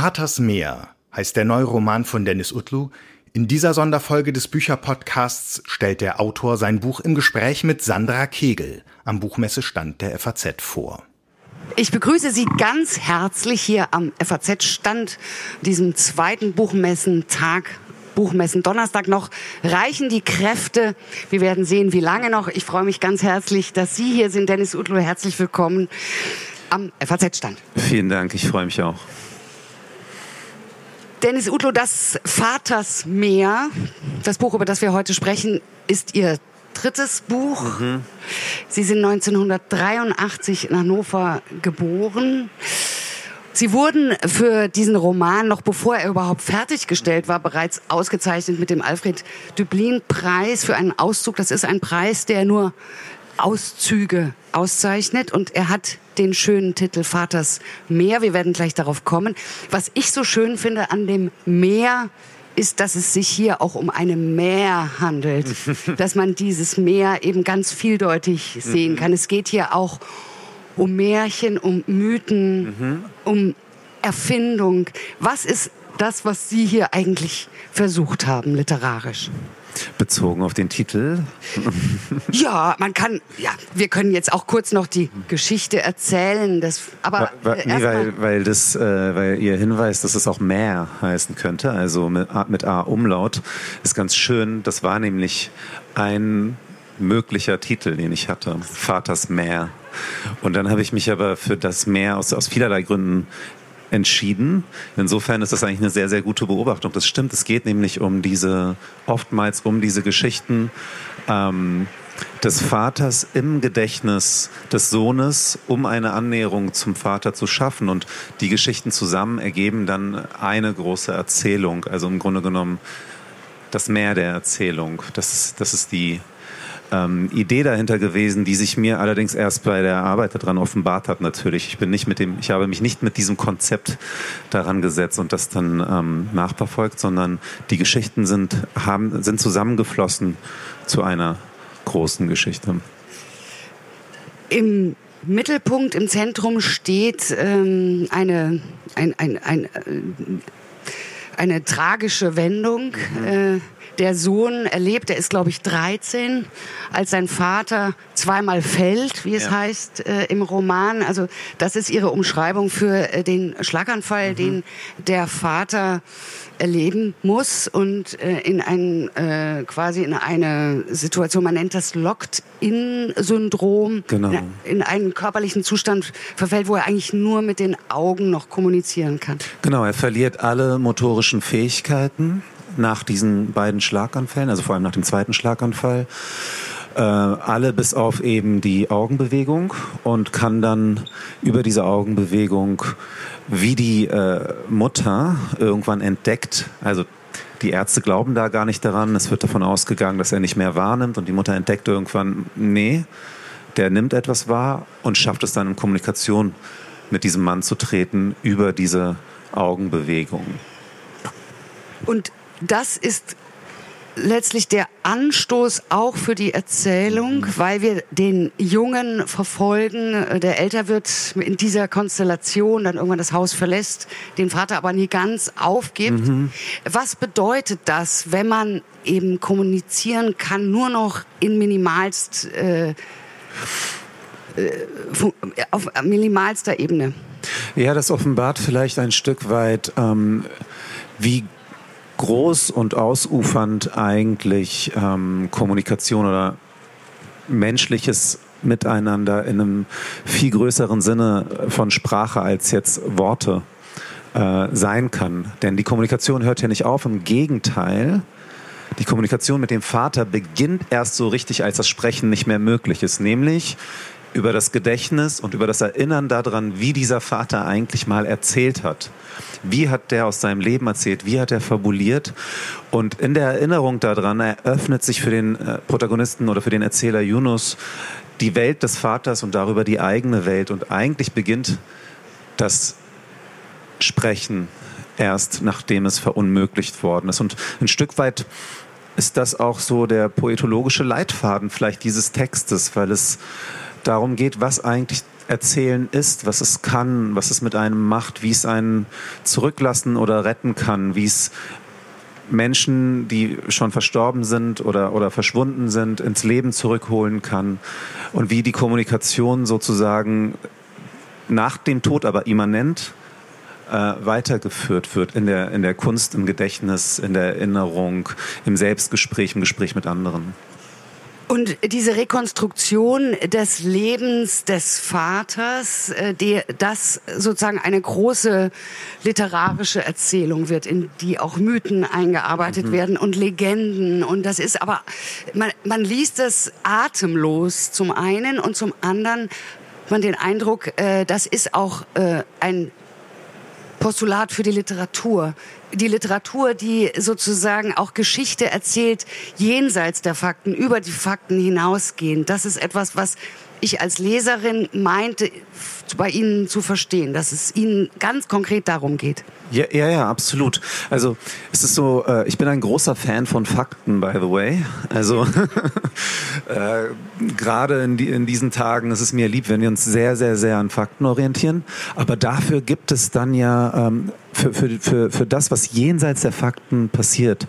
Vaters Meer heißt der neue Roman von Dennis Utlu. In dieser Sonderfolge des Bücherpodcasts stellt der Autor sein Buch im Gespräch mit Sandra Kegel am Buchmessestand der FAZ vor. Ich begrüße Sie ganz herzlich hier am FAZ-Stand, diesem zweiten Buchmessentag Buchmessen Donnerstag noch reichen die Kräfte. Wir werden sehen, wie lange noch. Ich freue mich ganz herzlich, dass Sie hier sind. Dennis Utlo, herzlich willkommen am FAZ-Stand. Vielen Dank, ich freue mich auch. Dennis Utlo, das Vatersmeer, das Buch, über das wir heute sprechen, ist Ihr drittes Buch. Mhm. Sie sind 1983 in Hannover geboren. Sie wurden für diesen Roman, noch bevor er überhaupt fertiggestellt war, bereits ausgezeichnet mit dem Alfred Dublin-Preis für einen Auszug. Das ist ein Preis, der nur Auszüge auszeichnet und er hat den schönen Titel Vaters Meer. Wir werden gleich darauf kommen. Was ich so schön finde an dem Meer ist, dass es sich hier auch um eine Meer handelt, dass man dieses Meer eben ganz vieldeutig sehen kann. Es geht hier auch um Märchen, um Mythen, mhm. um Erfindung. Was ist das, was Sie hier eigentlich versucht haben, literarisch? Bezogen auf den Titel? ja, man kann, ja, wir können jetzt auch kurz noch die Geschichte erzählen. Das, aber weil, äh, nee, weil, weil, das, äh, weil Ihr Hinweis, dass es auch mehr heißen könnte, also mit A, mit A Umlaut, ist ganz schön. Das war nämlich ein möglicher Titel, den ich hatte. Vaters Meer. Und dann habe ich mich aber für das Meer aus, aus vielerlei Gründen entschieden. Insofern ist das eigentlich eine sehr, sehr gute Beobachtung. Das stimmt, es geht nämlich um diese, oftmals um diese Geschichten ähm, des Vaters im Gedächtnis des Sohnes, um eine Annäherung zum Vater zu schaffen. Und die Geschichten zusammen ergeben dann eine große Erzählung. Also im Grunde genommen das Meer der Erzählung. Das das ist die, ähm, Idee dahinter gewesen, die sich mir allerdings erst bei der Arbeit daran offenbart hat. Natürlich, ich bin nicht mit dem, ich habe mich nicht mit diesem Konzept daran gesetzt und das dann ähm, nachverfolgt, sondern die Geschichten sind haben sind zusammengeflossen zu einer großen Geschichte. Im Mittelpunkt, im Zentrum steht ähm, eine, ein, ein, ein, äh, eine tragische Wendung. Mhm. Äh, der Sohn erlebt, er ist glaube ich 13, als sein Vater zweimal fällt, wie es ja. heißt äh, im Roman. Also das ist ihre Umschreibung für äh, den Schlaganfall, mhm. den der Vater erleben muss und äh, in ein äh, quasi in eine Situation, man nennt das Locked-in-Syndrom, genau. in, in einen körperlichen Zustand verfällt, wo er eigentlich nur mit den Augen noch kommunizieren kann. Genau, er verliert alle motorischen Fähigkeiten nach diesen beiden Schlaganfällen, also vor allem nach dem zweiten Schlaganfall. Äh, alle bis auf eben die Augenbewegung und kann dann über diese Augenbewegung, wie die äh, Mutter irgendwann entdeckt, also die Ärzte glauben da gar nicht daran, es wird davon ausgegangen, dass er nicht mehr wahrnimmt und die Mutter entdeckt irgendwann, nee, der nimmt etwas wahr und schafft es dann in Kommunikation mit diesem Mann zu treten über diese Augenbewegung. Und das ist letztlich der Anstoß auch für die Erzählung, weil wir den Jungen verfolgen, der älter wird in dieser Konstellation, dann irgendwann das Haus verlässt, den Vater aber nie ganz aufgibt. Mhm. Was bedeutet das, wenn man eben kommunizieren kann, nur noch in minimalst äh, äh auf minimalster Ebene? Ja, das offenbart vielleicht ein Stück weit, ähm, wie groß und ausufernd eigentlich ähm, Kommunikation oder menschliches Miteinander in einem viel größeren Sinne von Sprache als jetzt Worte äh, sein kann. Denn die Kommunikation hört ja nicht auf, im Gegenteil. Die Kommunikation mit dem Vater beginnt erst so richtig, als das Sprechen nicht mehr möglich ist. Nämlich über das Gedächtnis und über das Erinnern daran, wie dieser Vater eigentlich mal erzählt hat. Wie hat der aus seinem Leben erzählt? Wie hat er fabuliert? Und in der Erinnerung daran eröffnet sich für den äh, Protagonisten oder für den Erzähler Yunus die Welt des Vaters und darüber die eigene Welt. Und eigentlich beginnt das Sprechen erst, nachdem es verunmöglicht worden ist. Und ein Stück weit ist das auch so der poetologische Leitfaden vielleicht dieses Textes, weil es darum geht, was eigentlich Erzählen ist, was es kann, was es mit einem macht, wie es einen zurücklassen oder retten kann, wie es Menschen, die schon verstorben sind oder, oder verschwunden sind, ins Leben zurückholen kann und wie die Kommunikation sozusagen nach dem Tod aber immanent äh, weitergeführt wird in der, in der Kunst, im Gedächtnis, in der Erinnerung, im Selbstgespräch, im Gespräch mit anderen. Und diese Rekonstruktion des Lebens des Vaters, äh, die, das sozusagen eine große literarische Erzählung wird, in die auch Mythen eingearbeitet mhm. werden und Legenden. Und das ist aber, man, man liest es atemlos zum einen und zum anderen man den Eindruck, äh, das ist auch äh, ein Postulat für die Literatur. Die Literatur, die sozusagen auch Geschichte erzählt, jenseits der Fakten, über die Fakten hinausgehend. Das ist etwas, was ich als Leserin meinte, bei Ihnen zu verstehen, dass es Ihnen ganz konkret darum geht. Ja, ja, ja, absolut. Also es ist so, äh, ich bin ein großer Fan von Fakten, by the way. Also äh, gerade in, die, in diesen Tagen ist es mir lieb, wenn wir uns sehr, sehr, sehr an Fakten orientieren. Aber dafür gibt es dann ja ähm, für, für, für, für das, was jenseits der Fakten passiert,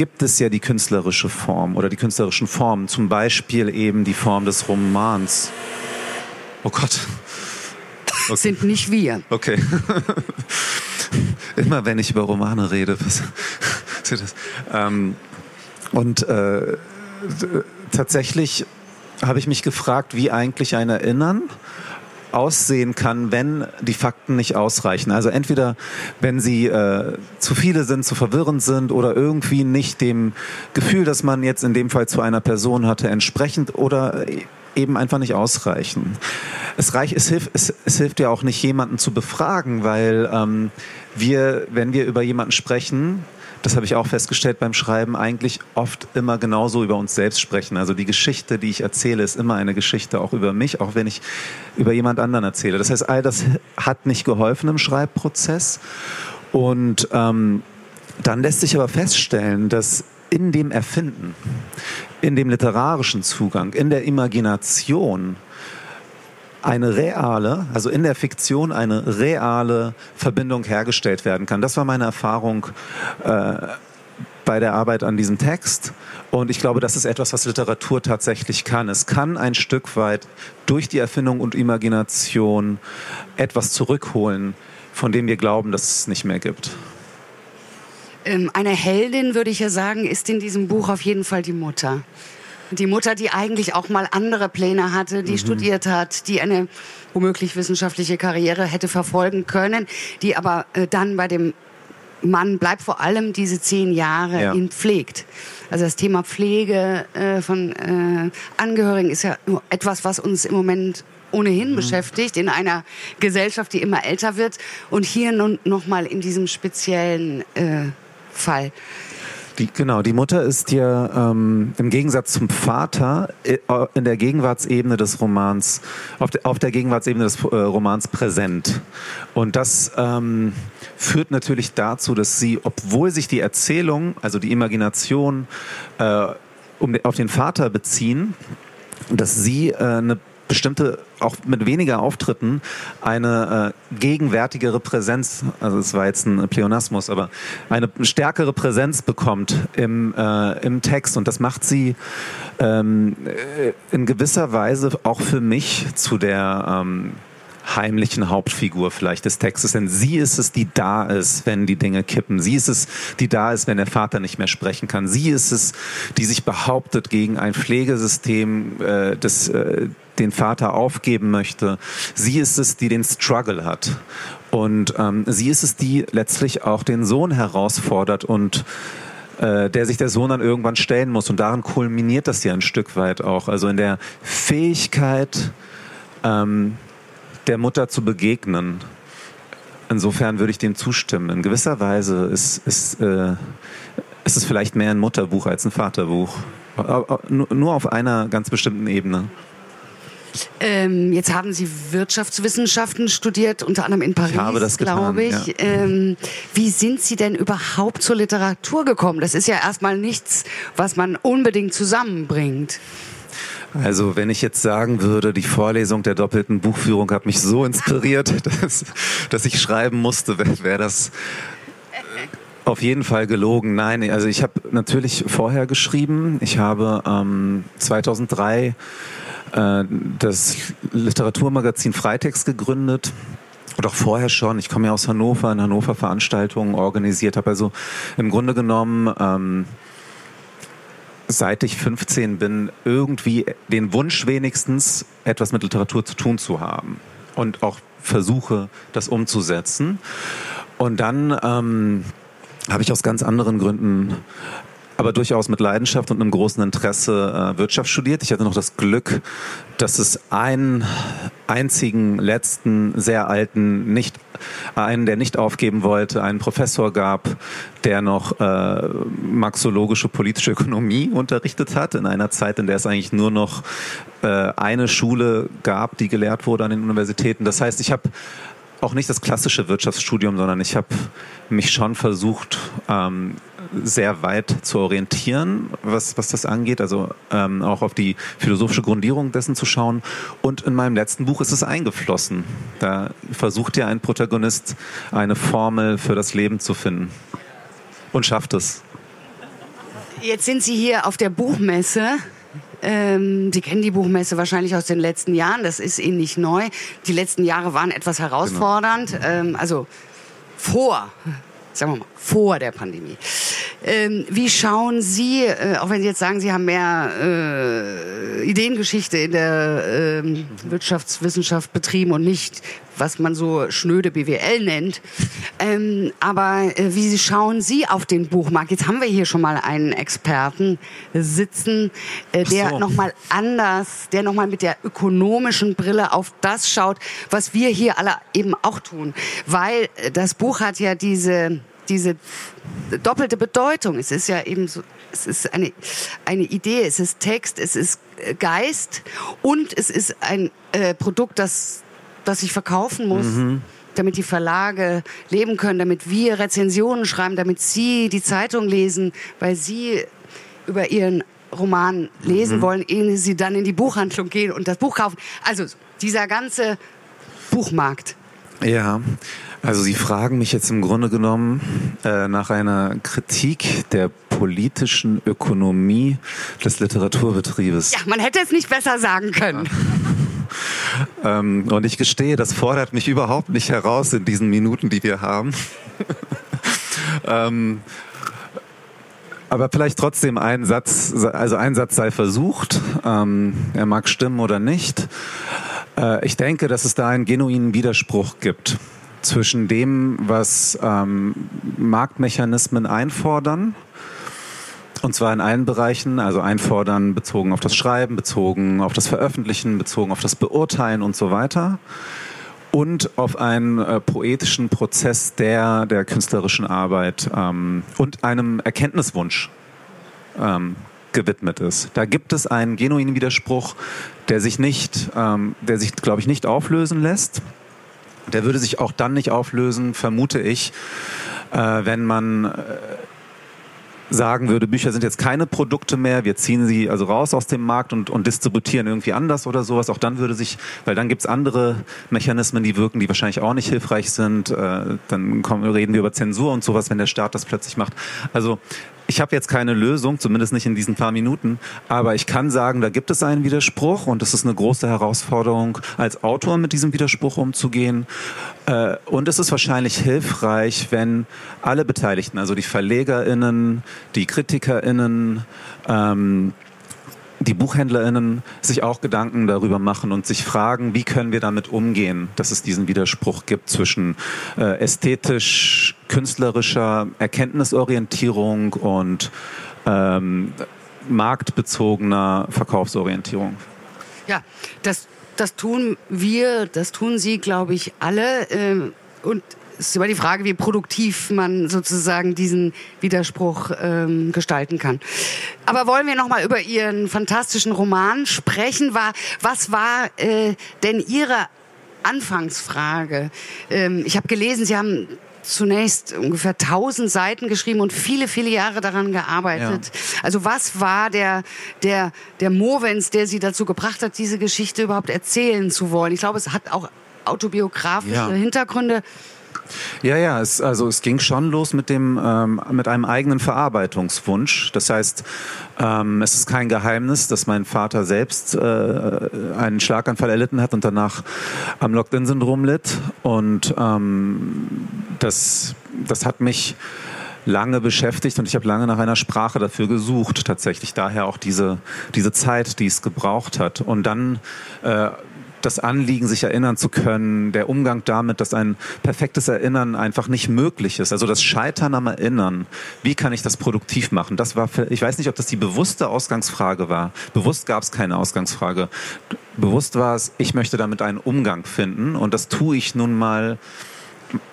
gibt es ja die künstlerische Form oder die künstlerischen Formen, zum Beispiel eben die Form des Romans. Oh Gott. Okay. Sind nicht wir. Okay. Immer wenn ich über Romane rede, was, das? Ähm, und äh, tatsächlich habe ich mich gefragt, wie eigentlich ein Erinnern aussehen kann, wenn die Fakten nicht ausreichen. Also entweder, wenn sie äh, zu viele sind, zu verwirrend sind oder irgendwie nicht dem Gefühl, das man jetzt in dem Fall zu einer Person hatte, entsprechend oder eben einfach nicht ausreichen. Es, reich, es, hilft, es, es hilft ja auch nicht, jemanden zu befragen, weil ähm, wir, wenn wir über jemanden sprechen, das habe ich auch festgestellt beim Schreiben, eigentlich oft immer genauso über uns selbst sprechen. Also die Geschichte, die ich erzähle, ist immer eine Geschichte auch über mich, auch wenn ich über jemand anderen erzähle. Das heißt, all das hat nicht geholfen im Schreibprozess. Und ähm, dann lässt sich aber feststellen, dass in dem Erfinden, in dem literarischen Zugang, in der Imagination, eine reale, also in der Fiktion eine reale Verbindung hergestellt werden kann. Das war meine Erfahrung äh, bei der Arbeit an diesem Text. Und ich glaube, das ist etwas, was Literatur tatsächlich kann. Es kann ein Stück weit durch die Erfindung und Imagination etwas zurückholen, von dem wir glauben, dass es nicht mehr gibt. Ähm, eine Heldin, würde ich ja sagen, ist in diesem Buch auf jeden Fall die Mutter. Die Mutter, die eigentlich auch mal andere Pläne hatte, die mhm. studiert hat, die eine womöglich wissenschaftliche Karriere hätte verfolgen können, die aber äh, dann bei dem Mann bleibt vor allem diese zehn Jahre ja. ihn pflegt. Also das Thema Pflege äh, von äh, Angehörigen ist ja etwas, was uns im Moment ohnehin mhm. beschäftigt in einer Gesellschaft, die immer älter wird und hier nun noch mal in diesem speziellen äh, Fall. Die, genau, die Mutter ist ja ähm, im Gegensatz zum Vater äh, in der Gegenwartsebene des Romans, auf, de, auf der Gegenwartsebene des äh, Romans präsent. Und das ähm, führt natürlich dazu, dass sie, obwohl sich die Erzählung, also die Imagination, äh, um, auf den Vater beziehen, dass sie äh, eine bestimmte, auch mit weniger Auftritten, eine äh, gegenwärtigere Präsenz, also es war jetzt ein Pleonasmus, aber eine stärkere Präsenz bekommt im, äh, im Text. Und das macht sie ähm, äh, in gewisser Weise auch für mich zu der ähm, heimlichen Hauptfigur vielleicht des Textes, denn sie ist es, die da ist, wenn die Dinge kippen. Sie ist es, die da ist, wenn der Vater nicht mehr sprechen kann. Sie ist es, die sich behauptet gegen ein Pflegesystem, äh, das äh, den Vater aufgeben möchte. Sie ist es, die den Struggle hat. Und ähm, sie ist es, die letztlich auch den Sohn herausfordert und äh, der sich der Sohn dann irgendwann stellen muss. Und darin kulminiert das ja ein Stück weit auch. Also in der Fähigkeit, ähm, der Mutter zu begegnen. Insofern würde ich dem zustimmen. In gewisser Weise ist, ist, äh, ist es vielleicht mehr ein Mutterbuch als ein Vaterbuch. Nur auf einer ganz bestimmten Ebene. Ähm, jetzt haben Sie Wirtschaftswissenschaften studiert, unter anderem in Paris, glaube ich. Ja. Ähm, wie sind Sie denn überhaupt zur Literatur gekommen? Das ist ja erstmal nichts, was man unbedingt zusammenbringt. Also wenn ich jetzt sagen würde, die Vorlesung der doppelten Buchführung hat mich so inspiriert, dass, dass ich schreiben musste, wäre wär das auf jeden Fall gelogen. Nein, also ich habe natürlich vorher geschrieben. Ich habe ähm, 2003 äh, das Literaturmagazin Freitext gegründet. Und auch vorher schon. Ich komme ja aus Hannover, in Hannover Veranstaltungen organisiert habe. Also im Grunde genommen ähm, seit ich 15 bin, irgendwie den Wunsch wenigstens, etwas mit Literatur zu tun zu haben. Und auch versuche, das umzusetzen. Und dann ähm, habe ich aus ganz anderen Gründen aber durchaus mit Leidenschaft und einem großen Interesse äh, Wirtschaft studiert. Ich hatte noch das Glück, dass es einen einzigen letzten sehr alten nicht einen, der nicht aufgeben wollte, einen Professor gab, der noch äh, marxologische politische Ökonomie unterrichtet hat in einer Zeit, in der es eigentlich nur noch äh, eine Schule gab, die gelehrt wurde an den Universitäten. Das heißt, ich habe auch nicht das klassische Wirtschaftsstudium, sondern ich habe mich schon versucht, ähm, sehr weit zu orientieren, was, was das angeht, also ähm, auch auf die philosophische Grundierung dessen zu schauen. Und in meinem letzten Buch ist es eingeflossen. Da versucht ja ein Protagonist eine Formel für das Leben zu finden und schafft es. Jetzt sind Sie hier auf der Buchmesse. Ähm, Sie kennen die Buchmesse wahrscheinlich aus den letzten Jahren. Das ist Ihnen nicht neu. Die letzten Jahre waren etwas herausfordernd. Genau. Ähm, also vor sagen wir mal, vor der Pandemie. Ähm, wie schauen Sie, äh, auch wenn Sie jetzt sagen, Sie haben mehr äh, Ideengeschichte in der äh, Wirtschaftswissenschaft betrieben und nicht, was man so schnöde BWL nennt, ähm, aber äh, wie schauen Sie auf den Buchmarkt? Jetzt haben wir hier schon mal einen Experten sitzen, äh, der so. nochmal anders, der nochmal mit der ökonomischen Brille auf das schaut, was wir hier alle eben auch tun. Weil äh, das Buch hat ja diese diese doppelte Bedeutung. Es ist ja eben so, es ist eine, eine Idee, es ist Text, es ist äh, Geist und es ist ein äh, Produkt, das, das ich verkaufen muss. Mhm. Damit die Verlage leben können, damit wir Rezensionen schreiben, damit Sie die Zeitung lesen, weil Sie über Ihren Roman lesen mhm. wollen, ehe Sie dann in die Buchhandlung gehen und das Buch kaufen. Also dieser ganze Buchmarkt. Ja, also Sie fragen mich jetzt im Grunde genommen äh, nach einer Kritik der politischen Ökonomie des Literaturbetriebes. Ja, man hätte es nicht besser sagen können. ähm, und ich gestehe, das fordert mich überhaupt nicht heraus in diesen Minuten, die wir haben. ähm, aber vielleicht trotzdem ein Satz, also ein Satz sei versucht. Ähm, er mag stimmen oder nicht. Äh, ich denke, dass es da einen genuinen Widerspruch gibt zwischen dem, was ähm, Marktmechanismen einfordern, und zwar in allen Bereichen, also einfordern bezogen auf das Schreiben, bezogen auf das Veröffentlichen, bezogen auf das Beurteilen und so weiter. Und auf einen äh, poetischen Prozess der, der künstlerischen Arbeit ähm, und einem Erkenntniswunsch ähm, gewidmet ist. Da gibt es einen genuinen Widerspruch, der sich nicht, ähm, der sich, glaube ich, nicht auflösen lässt. Der würde sich auch dann nicht auflösen, vermute ich, äh, wenn man äh, sagen würde, Bücher sind jetzt keine Produkte mehr, wir ziehen sie also raus aus dem Markt und, und distributieren irgendwie anders oder sowas, auch dann würde sich, weil dann gibt's andere Mechanismen, die wirken, die wahrscheinlich auch nicht hilfreich sind. Äh, dann kommen, reden wir über Zensur und sowas, wenn der Staat das plötzlich macht. Also ich habe jetzt keine Lösung, zumindest nicht in diesen paar Minuten, aber ich kann sagen, da gibt es einen Widerspruch und es ist eine große Herausforderung, als Autor mit diesem Widerspruch umzugehen. Äh, und es ist wahrscheinlich hilfreich, wenn alle Beteiligten, also die VerlegerInnen, die KritikerInnen, ähm, die BuchhändlerInnen sich auch Gedanken darüber machen und sich fragen, wie können wir damit umgehen, dass es diesen Widerspruch gibt zwischen äh, ästhetisch, künstlerischer Erkenntnisorientierung und ähm, marktbezogener Verkaufsorientierung. Ja, das, das tun wir, das tun Sie, glaube ich, alle. Äh, und ist immer die Frage, wie produktiv man sozusagen diesen Widerspruch ähm, gestalten kann. Aber wollen wir noch mal über Ihren fantastischen Roman sprechen? War, was war äh, denn Ihre Anfangsfrage? Ähm, ich habe gelesen, Sie haben zunächst ungefähr 1000 Seiten geschrieben und viele, viele Jahre daran gearbeitet. Ja. Also was war der, der, der Movens, der Sie dazu gebracht hat, diese Geschichte überhaupt erzählen zu wollen? Ich glaube, es hat auch autobiografische ja. Hintergründe. Ja, ja, es, also es ging schon los mit dem ähm, mit einem eigenen Verarbeitungswunsch. Das heißt, ähm, es ist kein Geheimnis, dass mein Vater selbst äh, einen Schlaganfall erlitten hat und danach am Locked-in-Syndrom litt. Und ähm, das, das hat mich lange beschäftigt und ich habe lange nach einer Sprache dafür gesucht, tatsächlich. Daher auch diese, diese Zeit, die es gebraucht hat. Und dann äh, das Anliegen, sich erinnern zu können, der Umgang damit, dass ein perfektes Erinnern einfach nicht möglich ist. Also das Scheitern am Erinnern. Wie kann ich das produktiv machen? Das war, für, ich weiß nicht, ob das die bewusste Ausgangsfrage war. Bewusst gab es keine Ausgangsfrage. Bewusst war es, ich möchte damit einen Umgang finden und das tue ich nun mal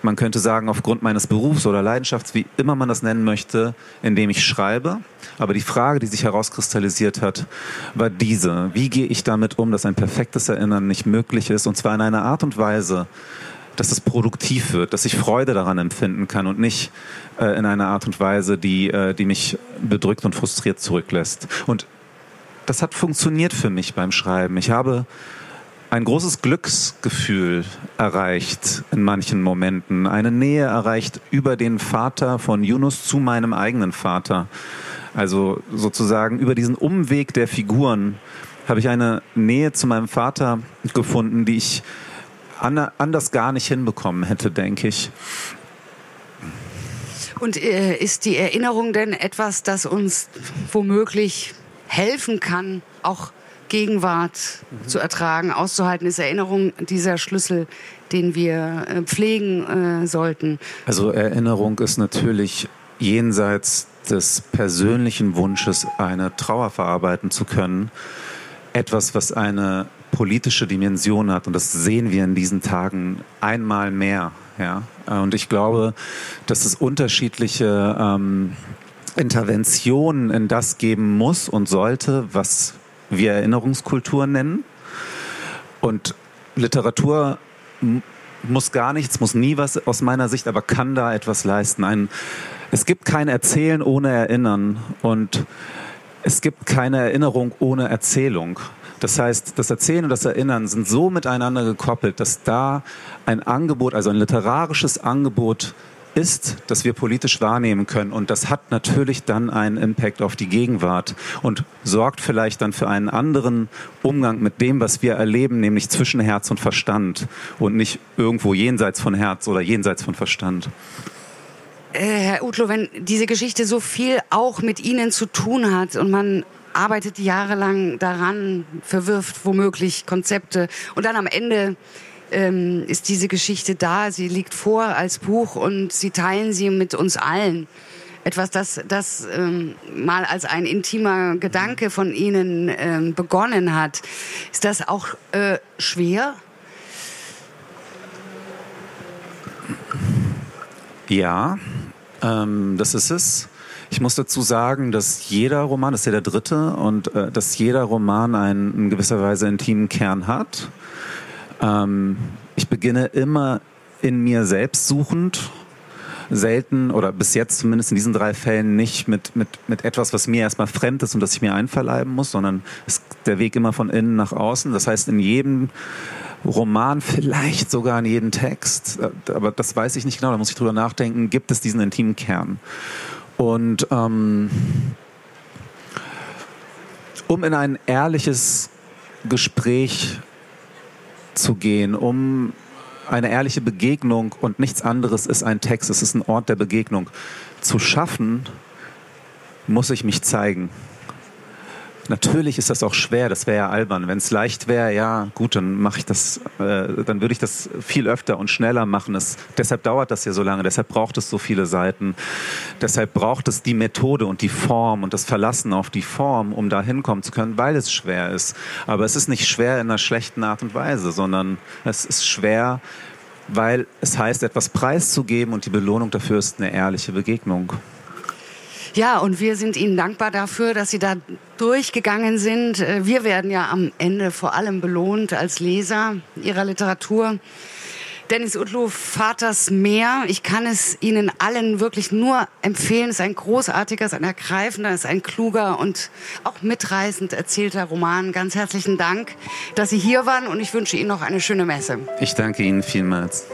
man könnte sagen, aufgrund meines Berufs oder Leidenschafts, wie immer man das nennen möchte, indem ich schreibe. Aber die Frage, die sich herauskristallisiert hat, war diese. Wie gehe ich damit um, dass ein perfektes Erinnern nicht möglich ist? Und zwar in einer Art und Weise, dass es produktiv wird, dass ich Freude daran empfinden kann und nicht äh, in einer Art und Weise, die, äh, die mich bedrückt und frustriert zurücklässt. Und das hat funktioniert für mich beim Schreiben. Ich habe ein großes Glücksgefühl erreicht in manchen Momenten, eine Nähe erreicht über den Vater von Yunus zu meinem eigenen Vater. Also sozusagen über diesen Umweg der Figuren habe ich eine Nähe zu meinem Vater gefunden, die ich anders gar nicht hinbekommen hätte, denke ich. Und äh, ist die Erinnerung denn etwas, das uns womöglich helfen kann, auch Gegenwart mhm. zu ertragen, auszuhalten, ist Erinnerung dieser Schlüssel, den wir äh, pflegen äh, sollten. Also Erinnerung ist natürlich jenseits des persönlichen Wunsches, eine Trauer verarbeiten zu können, etwas, was eine politische Dimension hat. Und das sehen wir in diesen Tagen einmal mehr. Ja? Und ich glaube, dass es unterschiedliche ähm, Interventionen in das geben muss und sollte, was wir Erinnerungskultur nennen. Und Literatur muss gar nichts, muss nie was aus meiner Sicht, aber kann da etwas leisten. Ein, es gibt kein Erzählen ohne Erinnern und es gibt keine Erinnerung ohne Erzählung. Das heißt, das Erzählen und das Erinnern sind so miteinander gekoppelt, dass da ein Angebot, also ein literarisches Angebot ist, das wir politisch wahrnehmen können. Und das hat natürlich dann einen Impact auf die Gegenwart und sorgt vielleicht dann für einen anderen Umgang mit dem, was wir erleben, nämlich zwischen Herz und Verstand und nicht irgendwo jenseits von Herz oder jenseits von Verstand. Äh, Herr Utlo, wenn diese Geschichte so viel auch mit Ihnen zu tun hat und man arbeitet jahrelang daran, verwirft womöglich Konzepte und dann am Ende ähm, ist diese Geschichte da. Sie liegt vor als Buch und Sie teilen sie mit uns allen. Etwas, das, das ähm, mal als ein intimer Gedanke von Ihnen ähm, begonnen hat. Ist das auch äh, schwer? Ja, ähm, das ist es. Ich muss dazu sagen, dass jeder Roman, das ist ja der dritte, und äh, dass jeder Roman einen in gewisser Weise intimen Kern hat. Ähm, ich beginne immer in mir selbst suchend, selten oder bis jetzt zumindest in diesen drei Fällen nicht mit, mit, mit etwas, was mir erstmal fremd ist und das ich mir einverleiben muss, sondern ist der Weg immer von innen nach außen. Das heißt, in jedem Roman, vielleicht sogar in jedem Text, äh, aber das weiß ich nicht genau, da muss ich drüber nachdenken, gibt es diesen intimen Kern. Und ähm, um in ein ehrliches Gespräch zu gehen, um eine ehrliche Begegnung und nichts anderes ist ein Text, es ist ein Ort der Begegnung zu schaffen, muss ich mich zeigen. Natürlich ist das auch schwer, das wäre ja albern. Wenn es leicht wäre, ja gut, dann mache ich das, äh, dann würde ich das viel öfter und schneller machen. Es, deshalb dauert das ja so lange, deshalb braucht es so viele Seiten. Deshalb braucht es die Methode und die Form und das Verlassen auf die Form, um da hinkommen zu können, weil es schwer ist. Aber es ist nicht schwer in einer schlechten Art und Weise, sondern es ist schwer, weil es heißt, etwas preiszugeben und die Belohnung dafür ist eine ehrliche Begegnung. Ja, und wir sind Ihnen dankbar dafür, dass Sie da durchgegangen sind. Äh, wir werden ja am Ende vor allem belohnt als Leser Ihrer Literatur. Dennis Utlu, Vaters Meer. Ich kann es Ihnen allen wirklich nur empfehlen. Es ist ein großartiger, es ist ein ergreifender, es ist ein kluger und auch mitreißend erzählter Roman. Ganz herzlichen Dank, dass Sie hier waren und ich wünsche Ihnen noch eine schöne Messe. Ich danke Ihnen vielmals.